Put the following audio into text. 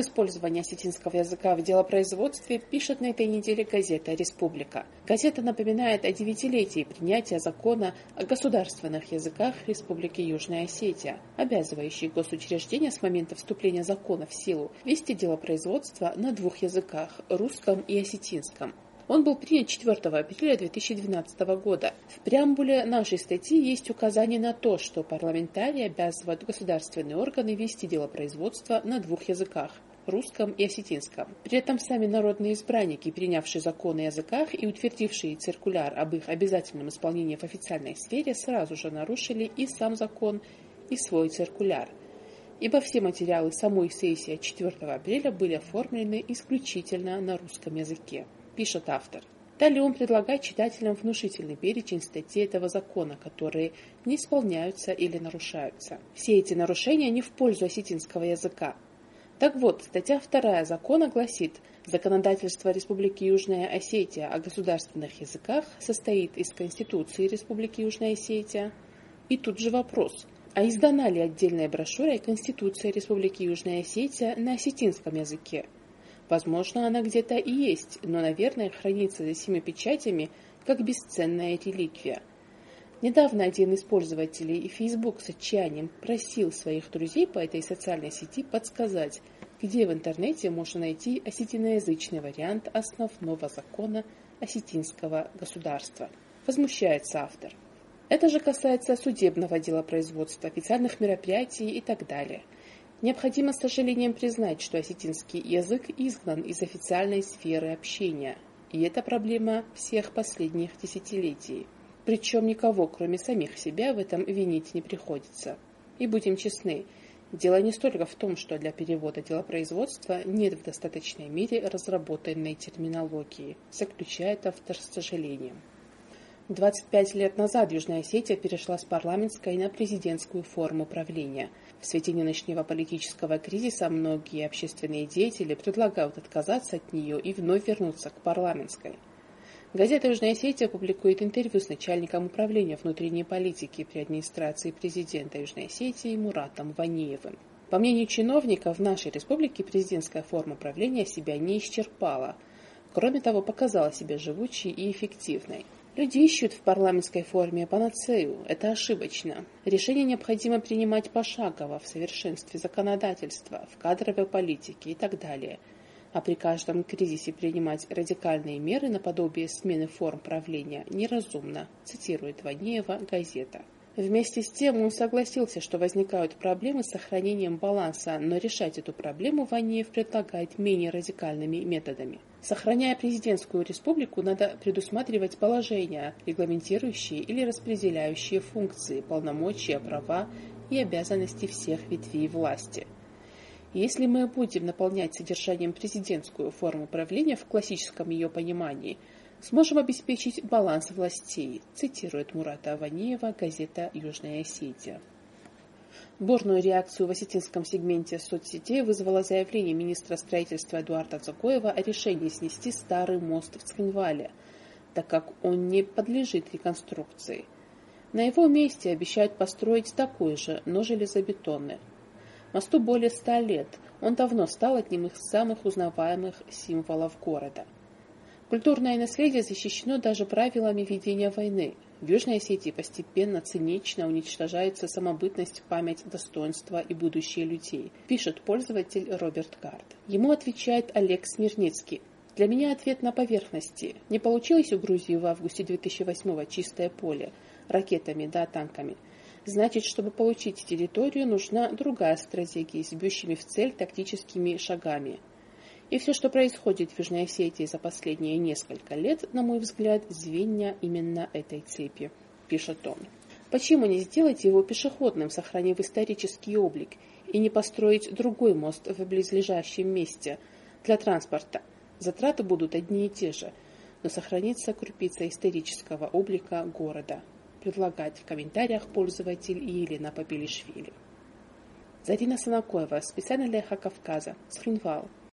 Об использовании осетинского языка в делопроизводстве пишет на этой неделе газета «Республика». Газета напоминает о девятилетии принятия закона о государственных языках Республики Южная Осетия, обязывающий госучреждения с момента вступления закона в силу вести делопроизводство на двух языках – русском и осетинском. Он был принят 4 апреля 2012 года. В преамбуле нашей статьи есть указание на то, что парламентарии обязывают государственные органы вести дело производства на двух языках русском и осетинском. При этом сами народные избранники, принявшие законы о языках и утвердившие циркуляр об их обязательном исполнении в официальной сфере, сразу же нарушили и сам закон, и свой циркуляр. Ибо все материалы самой сессии 4 апреля были оформлены исключительно на русском языке пишет автор. Далее он предлагает читателям внушительный перечень статей этого закона, которые не исполняются или нарушаются. Все эти нарушения не в пользу осетинского языка. Так вот, статья 2 закона гласит, законодательство Республики Южная Осетия о государственных языках состоит из Конституции Республики Южная Осетия. И тут же вопрос, а издана ли отдельная брошюра Конституция Республики Южная Осетия на осетинском языке? Возможно, она где-то и есть, но, наверное, хранится за семи печатями, как бесценная реликвия. Недавно один из пользователей Facebook с отчаянием просил своих друзей по этой социальной сети подсказать, где в интернете можно найти осетиноязычный вариант основного закона осетинского государства. Возмущается автор. Это же касается судебного делопроизводства, официальных мероприятий и так далее – Необходимо с сожалением признать, что осетинский язык изгнан из официальной сферы общения, и это проблема всех последних десятилетий. Причем никого, кроме самих себя, в этом винить не приходится. И будем честны, дело не столько в том, что для перевода делопроизводства нет в достаточной мере разработанной терминологии, заключает автор с сожалением. 25 лет назад Южная Осетия перешла с парламентской на президентскую форму правления – в свете нынешнего политического кризиса многие общественные деятели предлагают отказаться от нее и вновь вернуться к парламентской. Газета «Южная Осетия» публикует интервью с начальником управления внутренней политики при администрации президента Южной Осетии Муратом Ваниевым. По мнению чиновников, в нашей республике президентская форма правления себя не исчерпала. Кроме того, показала себя живучей и эффективной. Люди ищут в парламентской форме панацею. Это ошибочно. Решения необходимо принимать пошагово, в совершенстве законодательства, в кадровой политике и так далее. А при каждом кризисе принимать радикальные меры наподобие смены форм правления неразумно, цитирует Ванеева газета. Вместе с тем он согласился, что возникают проблемы с сохранением баланса, но решать эту проблему Ванеев предлагает менее радикальными методами. Сохраняя президентскую республику, надо предусматривать положения, регламентирующие или распределяющие функции, полномочия, права и обязанности всех ветвей власти. Если мы будем наполнять содержанием президентскую форму правления в классическом ее понимании, сможем обеспечить баланс властей, цитирует Мурата Аваниева, газета «Южная Осетия». Бурную реакцию в осетинском сегменте соцсетей вызвало заявление министра строительства Эдуарда Цукоева о решении снести старый мост в Цхинвале, так как он не подлежит реконструкции. На его месте обещают построить такой же, но железобетонный. Мосту более ста лет, он давно стал одним из самых узнаваемых символов города. Культурное наследие защищено даже правилами ведения войны – в Южной Осетии постепенно, цинично уничтожается самобытность, память, достоинство и будущее людей, пишет пользователь Роберт Гард. Ему отвечает Олег Смирницкий. Для меня ответ на поверхности. Не получилось у Грузии в августе 2008 чистое поле ракетами да танками. Значит, чтобы получить территорию, нужна другая стратегия с бьющими в цель тактическими шагами. И все, что происходит в Южной Осетии за последние несколько лет, на мой взгляд, звенья именно этой цепи, пишет он. Почему не сделать его пешеходным, сохранив исторический облик, и не построить другой мост в близлежащем месте для транспорта? Затраты будут одни и те же, но сохранится крупица исторического облика города. Предлагает в комментариях пользователь Елена Попелишвили. Зарина Санакоева, специально для Эхо Кавказа, Схринвал,